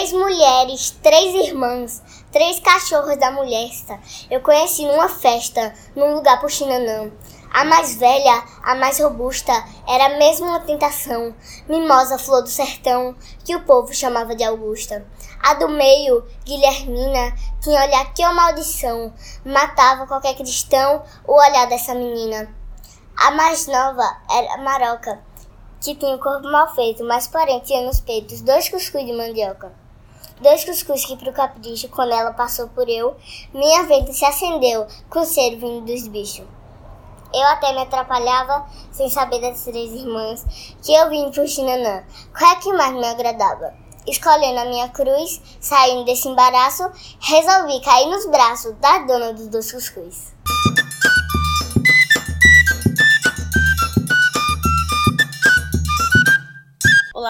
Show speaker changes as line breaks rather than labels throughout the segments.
Três mulheres, três irmãs, três cachorros da molesta. Eu conheci numa festa, num lugar por Chinanã. A mais velha, a mais robusta, era mesmo uma tentação, mimosa flor do sertão, que o povo chamava de Augusta. A do meio, Guilhermina, tinha olhar que maldição, matava qualquer cristão o olhar dessa menina. A mais nova era Maroca, que tinha o corpo mal feito, mas porém tinha nos peitos dois cuscuz de mandioca. Dois cuscuz que pro capricho, quando ela passou por eu, minha venda se acendeu com o cheiro vindo dos bichos. Eu até me atrapalhava sem saber das três irmãs que eu vim pro Xinanã. Qual é que mais me agradava? Escolhendo a minha cruz, saindo desse embaraço, resolvi cair nos braços da dona dos dois cuscuz.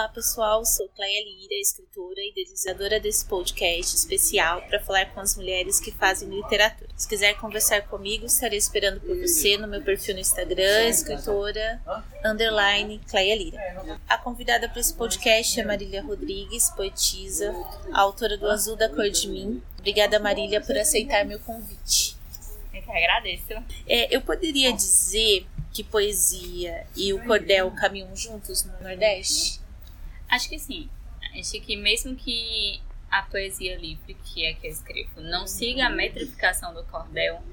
Olá pessoal, sou Cleia Lira, escritora e idealizadora desse podcast especial para falar com as mulheres que fazem literatura. Se quiser conversar comigo, estarei esperando por você no meu perfil no Instagram, escritora underline Cleia Lira. A convidada para esse podcast é Marília Rodrigues, poetisa, autora do Azul da Cor de Mim. Obrigada Marília por aceitar meu convite.
Eu que agradeço.
É, eu poderia dizer que poesia e o cordel caminham juntos no Nordeste?
Acho que sim. Acho que mesmo que a poesia livre, que é que eu escrevo, não siga a metrificação do cordel,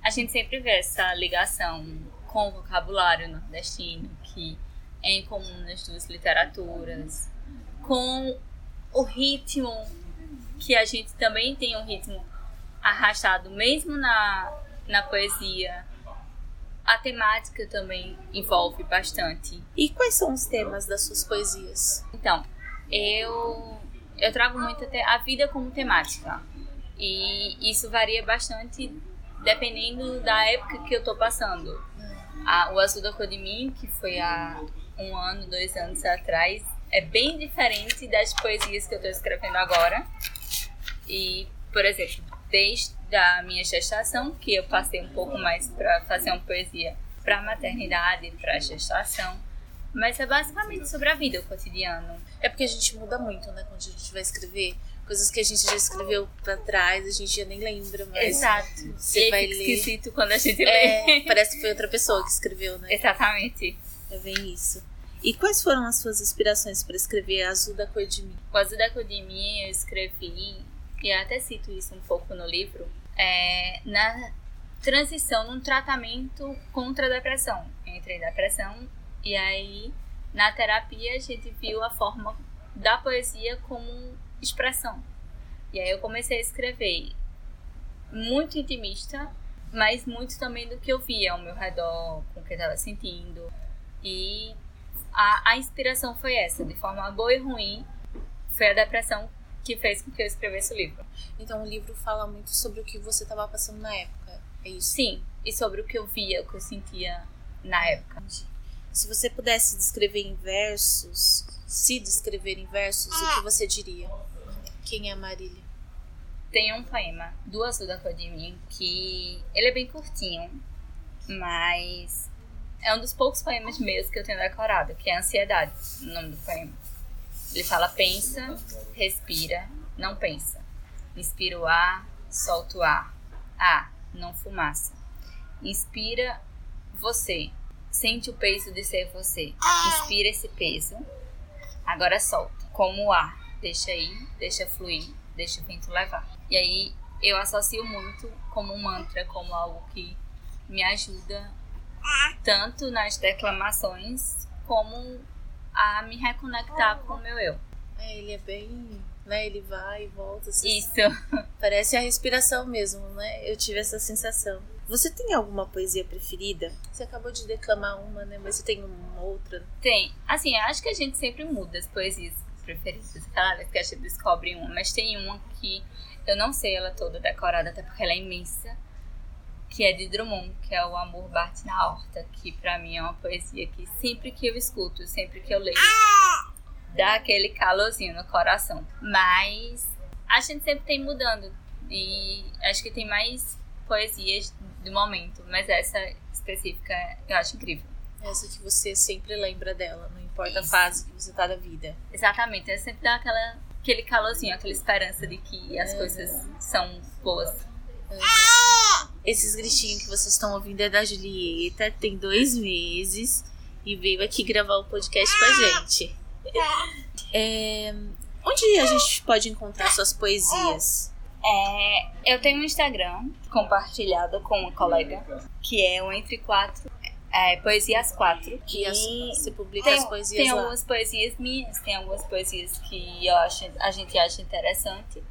a gente sempre vê essa ligação com o vocabulário nordestino, que é em comum nas duas literaturas, com o ritmo, que a gente também tem um ritmo arrastado, mesmo na, na poesia. A temática também envolve bastante.
E quais são os temas das suas poesias?
Então, eu, eu trago muito a vida como temática. E isso varia bastante dependendo da época que eu tô passando. A, o Azul da Cor de Mim, que foi há um ano, dois anos atrás, é bem diferente das poesias que eu tô escrevendo agora. E, por exemplo, desde a minha gestação, que eu passei um pouco mais para fazer uma poesia para maternidade, para gestação, mas é basicamente sobre a vida, o cotidiano.
É porque a gente muda muito, né? Quando a gente vai escrever. Coisas que a gente já escreveu pra trás, a gente já nem lembra mais.
Exato.
Você
e
vai ler.
esquisito quando a gente
É,
lê.
parece que foi outra pessoa que escreveu, né?
Exatamente.
É bem isso. E quais foram as suas inspirações para escrever Azul da Cor de Mim?
O Azul da Cor de Mim eu escrevi, e eu até cito isso um pouco no livro, é, na transição, num tratamento contra a depressão. Eu entrei em depressão e aí na terapia a gente viu a forma da poesia como expressão. E aí eu comecei a escrever muito intimista, mas muito também do que eu via ao meu redor, com o que eu estava sentindo. E a, a inspiração foi essa, de forma boa e ruim, foi a depressão que fez com que eu escrevesse o livro.
Então o livro fala muito sobre o que você estava passando na época. É isso?
Sim, e sobre o que eu via, o que eu sentia na época.
Se você pudesse descrever em versos, se descrever em versos, o que você diria? Quem é Marília?
Tem um poema do Azul da Cor de Mim que ele é bem curtinho, mas é um dos poucos poemas meus que eu tenho decorado, que é Ansiedade, o nome do poema. Ele fala: pensa, respira, não pensa. Inspira o ar, solta o ar. Ah, não fumaça. Inspira você. Sente o peso de ser você. Inspira esse peso. Agora solta. Como o ar. Deixa ir, deixa fluir, deixa o vento levar. E aí eu associo muito como um mantra, como algo que me ajuda tanto nas declamações como a me reconectar com o meu eu.
É, ele é bem. Né, ele vai e volta. assim,
Isso.
Parece a respiração mesmo, né? Eu tive essa sensação. Você tem alguma poesia preferida? Você acabou de declamar uma, né? Mas você tem uma outra?
Tem. Assim, acho que a gente sempre muda as poesias preferidas, tá? Que a gente descobre uma. Mas tem uma que eu não sei ela toda decorada, até porque ela é imensa. Que é de Drummond, que é O Amor Bate na Horta. Que pra mim é uma poesia que sempre que eu escuto, sempre que eu leio, dá aquele calorzinho no coração. Mas a gente sempre tem mudando. E acho que tem mais poesias do momento. Mas essa específica eu acho incrível.
Essa que você sempre lembra dela, não importa a
Isso.
fase que você tá da vida.
Exatamente, ela sempre dá aquela aquele calorzinho, aquela esperança de que as coisas são boas.
Esses gritinhos que vocês estão ouvindo é da Julieta, tem dois meses e veio aqui gravar o podcast com a gente. É, onde a gente pode encontrar suas poesias?
É, eu tenho um Instagram compartilhado com uma colega, que é o Entre Quatro, é, Poesias Quatro.
Que as, você publica
tem,
as poesias
tem
lá.
algumas poesias minhas, tem algumas poesias que eu acho, a gente acha interessante,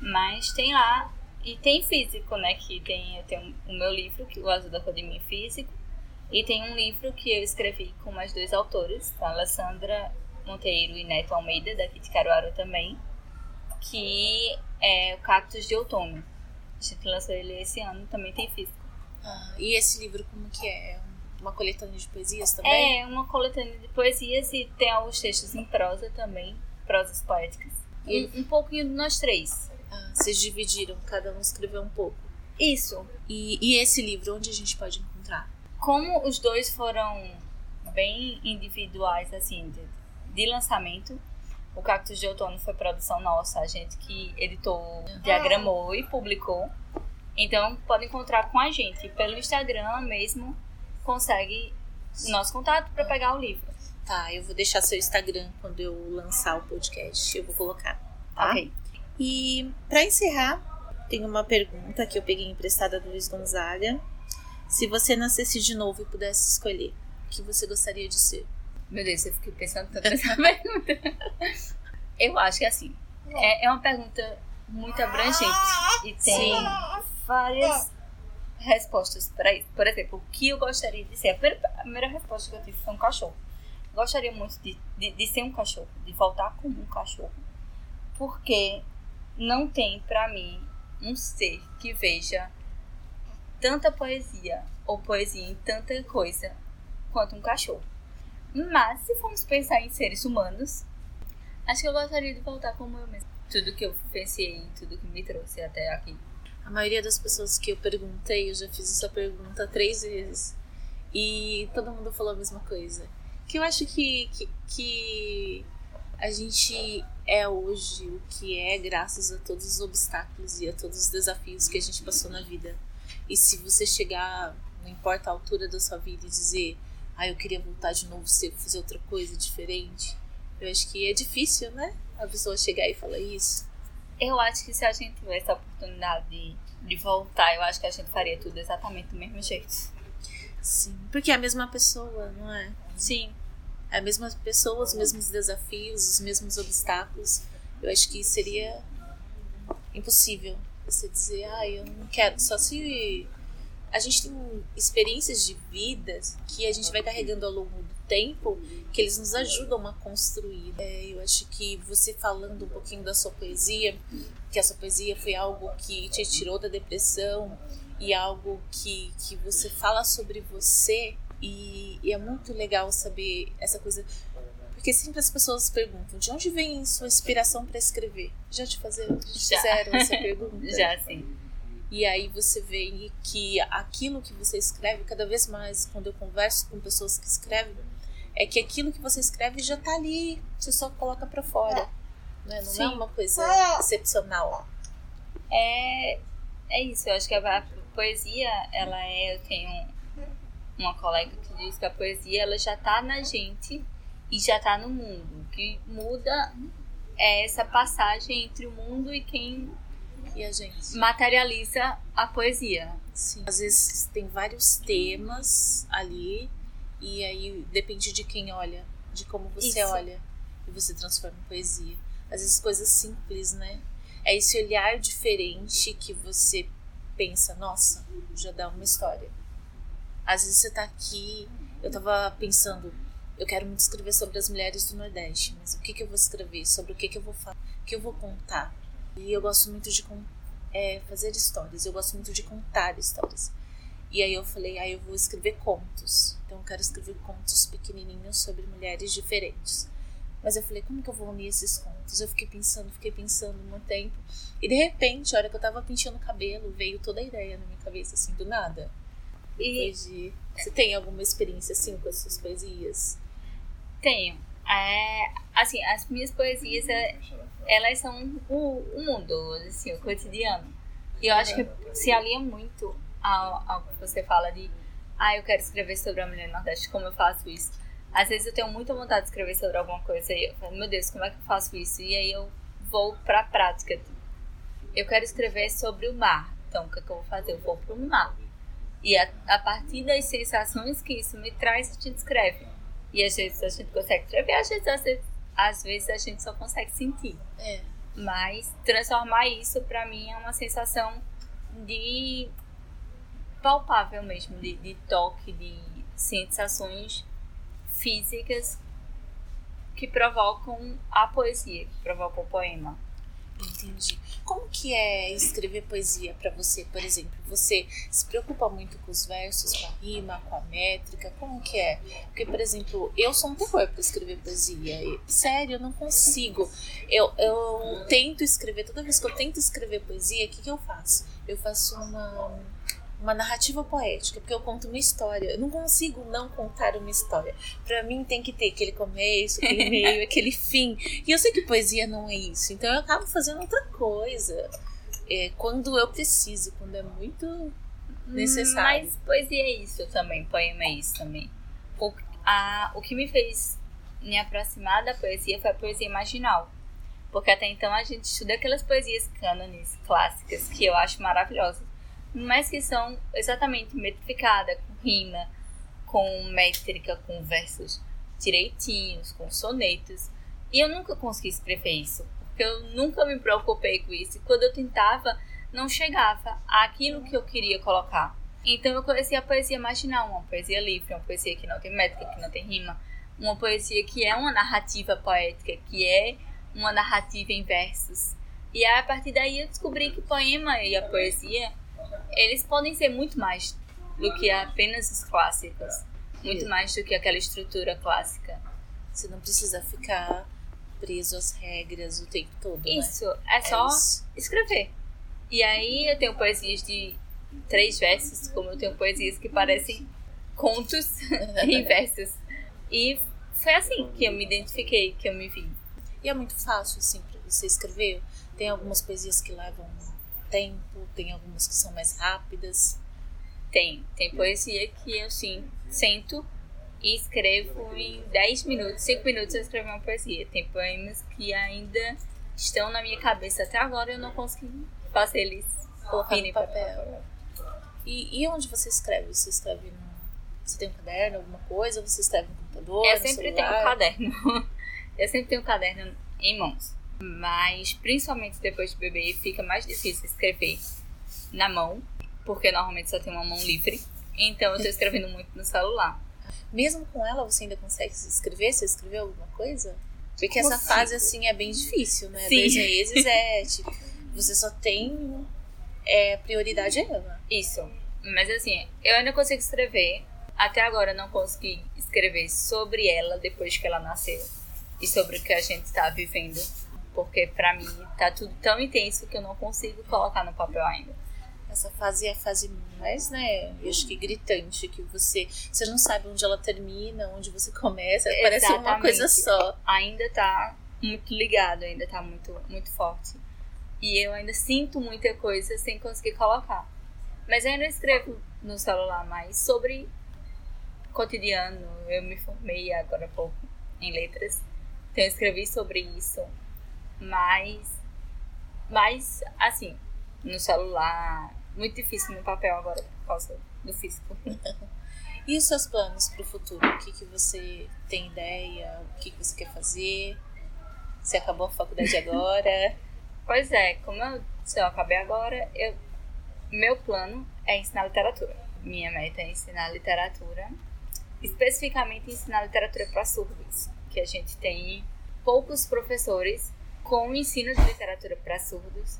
mas tem lá, e tem físico, né, que tem, eu tenho o meu livro, que o Azul da Academia Físico, e tem um livro que eu escrevi com mais dois autores, a Alessandra Monteiro e Neto Almeida, daqui de Caruaru também, que é o Cactus de Outono. A gente lançou ele esse ano, também tem físico.
Ah, e esse livro como que é? Uma coletânea de poesias também?
É uma coletânea de poesias e tem alguns textos em prosa também, prosas poéticas. E um, um pouquinho de nós três.
Ah, vocês dividiram, cada um escreveu um pouco.
Isso.
E, e esse livro, onde a gente pode encontrar?
Como os dois foram bem individuais, assim, de, de lançamento, o Cactus de Outono foi produção nossa, a gente que editou, diagramou e publicou. Então, pode encontrar com a gente. Pelo Instagram mesmo, consegue nosso contato para pegar o livro.
Tá, eu vou deixar seu Instagram quando eu lançar o podcast. Eu vou colocar. Tá?
Ok.
E para encerrar, tem uma pergunta que eu peguei emprestada do Luiz Gonzaga. Se você nascesse de novo e pudesse escolher, o que você gostaria de ser?
Meu Deus, eu fiquei pensando tanto nessa pergunta. Eu acho que assim, é, é uma pergunta muito abrangente e tem várias respostas para isso. Por exemplo, o que eu gostaria de ser? A primeira, a primeira resposta que eu tive foi um cachorro. Eu gostaria muito de, de, de ser um cachorro, de voltar como um cachorro. Porque não tem pra mim um ser que veja tanta poesia ou poesia em tanta coisa quanto um cachorro. Mas se formos pensar em seres humanos, acho que eu gostaria de voltar como eu mesma. Tudo que eu vivenciei, tudo que me trouxe até aqui.
A maioria das pessoas que eu perguntei, eu já fiz essa pergunta três vezes. E todo mundo falou a mesma coisa. Que eu acho que, que, que a gente é hoje o que é graças a todos os obstáculos e a todos os desafios que a gente passou na vida. E se você chegar, não importa a altura da sua vida, e dizer, ah, eu queria voltar de novo, ser, fazer outra coisa diferente, eu acho que é difícil, né? A pessoa chegar e falar isso.
Eu acho que se a gente tivesse a oportunidade de, de voltar, eu acho que a gente faria tudo exatamente do mesmo jeito.
Sim. Porque é a mesma pessoa, não é?
Sim.
É a mesma pessoa, os mesmos desafios, os mesmos obstáculos. Eu acho que seria impossível você dizer, ah, eu não quero. Só se a gente tem experiências de vida que a gente vai carregando ao longo do tempo que eles nos ajudam a construir. É, eu acho que você falando um pouquinho da sua poesia, que a sua poesia foi algo que te tirou da depressão e algo que, que você fala sobre você e, e é muito legal saber essa coisa porque sempre as pessoas perguntam de onde vem sua inspiração para escrever já te fazer
Já.
fizeram essa pergunta
Já sim.
E aí você vê que aquilo que você escreve, cada vez mais, quando eu converso com pessoas que escrevem, é que aquilo que você escreve já tá ali, você só coloca pra fora. Né? Não é
Sim.
uma coisa excepcional.
É, é isso, eu acho que a, poesia, ela é. Eu tenho uma colega que diz que a poesia ela já tá na gente e já tá no mundo. O que muda é essa passagem entre o mundo e quem
E a gente?
materializa a poesia.
Sim. Às vezes tem vários temas ali, e aí depende de quem olha, de como você
Isso.
olha, e você transforma em poesia. Às vezes coisas simples, né? É esse olhar diferente que você pensa, nossa, já dá uma história. Às vezes você tá aqui, eu tava pensando, eu quero muito escrever sobre as mulheres do Nordeste, mas o que que eu vou escrever? Sobre o que que eu vou falar? O que eu vou contar? E eu gosto muito de é, fazer histórias, eu gosto muito de contar histórias. E aí eu falei, ah, eu vou escrever contos. Então eu quero escrever contos pequenininhos sobre mulheres diferentes. Mas eu falei, como que eu vou unir esses contos? Eu fiquei pensando, fiquei pensando um tempo. E de repente, a hora que eu tava penteando o cabelo, veio toda a ideia na minha cabeça, assim, do nada.
E
de... Você tem alguma experiência, assim, com as suas poesias?
tenho. É, assim, as minhas poesias, é, elas são o, o mundo, assim, o cotidiano. E eu acho que se alia muito ao, ao que você fala de ah, eu quero escrever sobre a mulher no Nordeste, como eu faço isso? Às vezes eu tenho muita vontade de escrever sobre alguma coisa e eu falo, meu Deus, como é que eu faço isso? E aí eu vou pra prática. Tipo, eu quero escrever sobre o mar. Então, o que, é que eu vou fazer? Eu vou pro mar. E a, a partir das sensações que isso me traz, a gente escreve. E às vezes a gente consegue escrever, às vezes, às vezes, às vezes a gente só consegue sentir.
É.
Mas transformar isso para mim é uma sensação de palpável mesmo, de, de toque, de sensações físicas que provocam a poesia, que provocam o poema.
Entendi. Como que é escrever poesia para você, por exemplo? Você se preocupa muito com os versos, com a rima, com a métrica? Como que é? Porque, por exemplo, eu sou um terror para escrever poesia. Sério, eu não consigo. Eu, eu tento escrever, toda vez que eu tento escrever poesia, o que, que eu faço? Eu faço uma uma narrativa poética, porque eu conto uma história. Eu não consigo não contar uma história. Para mim tem que ter aquele começo, aquele meio, aquele fim. E eu sei que poesia não é isso, então eu acabo fazendo outra coisa. É, quando eu preciso, quando é muito necessário.
Mas poesia é isso também, poema é isso também. O, a, o que me fez me aproximar da poesia foi a poesia marginal. Porque até então a gente estuda aquelas poesias cânones clássicas que eu acho maravilhosas mas que são exatamente metrificadas, com rima, com métrica, com versos direitinhos, com sonetos. E eu nunca consegui escrever isso, porque eu nunca me preocupei com isso. E quando eu tentava, não chegava àquilo que eu queria colocar. Então eu conheci a poesia marginal, uma poesia livre, uma poesia que não tem métrica, que não tem rima, uma poesia que é uma narrativa poética, que é uma narrativa em versos. E aí, a partir daí eu descobri que poema e a poesia eles podem ser muito mais do que apenas os clássicos. Muito mais do que aquela estrutura clássica.
Você não precisa ficar preso às regras o tempo todo.
Né? Isso,
né?
é só é isso. escrever. E aí eu tenho poesias de três versos, como eu tenho poesias que parecem contos em versos. E foi assim que eu me identifiquei, que eu me vi.
E é muito fácil, assim, para você escrever. Tem algumas poesias que levam tempo, tem algumas que são mais rápidas.
Tem, tem poesia que eu sim sento e escrevo em 10 minutos, 5 minutos eu escrevo uma poesia. Tem poemas que ainda estão na minha cabeça até agora eu não consegui fazer eles
colocar no papel. E, e onde você escreve? Você escreve no. Você tem um caderno, alguma coisa? Você escreve no computador?
Eu sempre tenho um caderno. eu sempre tenho um caderno em mãos. Mas, principalmente depois de beber, fica mais difícil escrever na mão, porque normalmente só tem uma mão livre. Então, eu tô escrevendo muito no celular.
Mesmo com ela, você ainda consegue escrever? Você escreveu alguma coisa? Porque essa fase, assim, é bem difícil, né?
Sim.
Dois meses é, tipo, você só tem é, prioridade a ela.
Isso. Mas, assim, eu ainda consigo escrever. Até agora, eu não consegui escrever sobre ela depois que ela nasceu. E sobre o que a gente tá vivendo porque para mim tá tudo tão intenso que eu não consigo colocar no papel ainda.
Essa fase é a fase mais, né, eu acho que gritante, que você, você não sabe onde ela termina, onde você começa,
Exatamente.
parece uma coisa só.
Ainda tá muito ligado, ainda tá muito, muito forte. E eu ainda sinto muita coisa sem conseguir colocar. Mas eu ainda escrevo no celular mais sobre cotidiano. Eu me formei agora há pouco em letras. Então eu escrevi sobre isso mas, mas assim, no celular, muito difícil no papel agora por causa do físico.
e os seus planos para o futuro? O que, que você tem ideia? O que, que você quer fazer? Você acabou a faculdade agora?
pois é, como eu, se eu acabei agora, eu, meu plano é ensinar literatura. Minha meta é ensinar literatura, especificamente ensinar literatura para surdos, que a gente tem poucos professores com o ensino de literatura para surdos,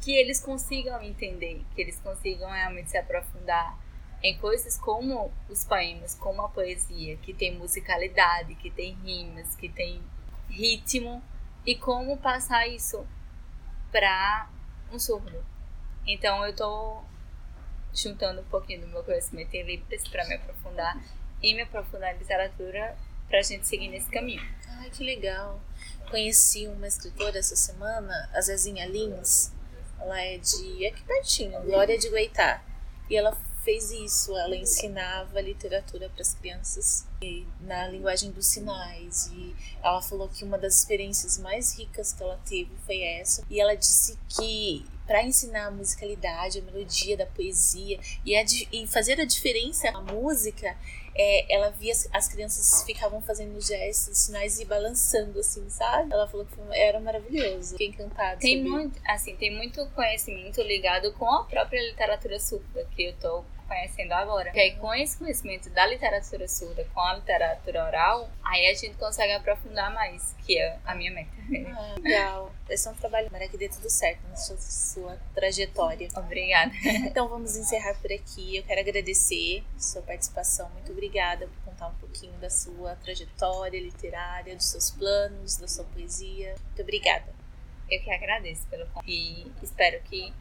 que eles consigam entender, que eles consigam realmente se aprofundar em coisas como os poemas, como a poesia, que tem musicalidade, que tem rimas, que tem ritmo, e como passar isso para um surdo. Então eu estou juntando um pouquinho do meu conhecimento em Libras para me aprofundar e me aprofundar em literatura pra gente seguir nesse caminho.
Ai, que legal. Conheci uma escritora essa semana, a Zezinha Lins. Ela é de aqui pertinho, Glória de Goitá. E ela fez isso, ela ensinava literatura para as crianças na linguagem dos sinais e ela falou que uma das experiências mais ricas que ela teve foi essa e ela disse que para ensinar a musicalidade, a melodia da poesia e, a, e fazer a diferença na música, é, ela via as crianças ficavam fazendo gestos, sinais e balançando, assim, sabe? Ela falou que era maravilhoso. Fiquei encantada.
Tem muito, assim, tem muito conhecimento ligado com a própria literatura surda que eu tô conhecendo agora. Que aí, com esse conhecimento da literatura surda, com a literatura oral, aí a gente consegue aprofundar mais, que é a minha meta.
Ah, legal. Esse é um trabalho, para que dê tudo certo na sua, sua trajetória.
Obrigada.
Então vamos encerrar por aqui. Eu quero agradecer a sua participação. Muito obrigada por contar um pouquinho da sua trajetória literária, dos seus planos, da sua poesia. Muito obrigada.
Eu que agradeço pelo convite e espero que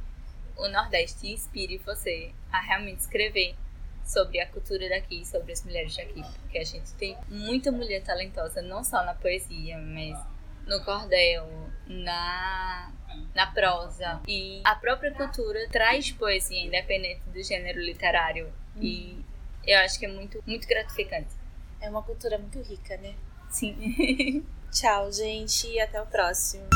o Nordeste inspire você a realmente escrever sobre a cultura daqui, sobre as mulheres daqui, porque a gente tem muita mulher talentosa, não só na poesia, mas no cordel, na na prosa e a própria cultura traz poesia independente do gênero literário e eu acho que é muito muito gratificante.
É uma cultura muito rica, né?
Sim.
Tchau, gente, e até o próximo.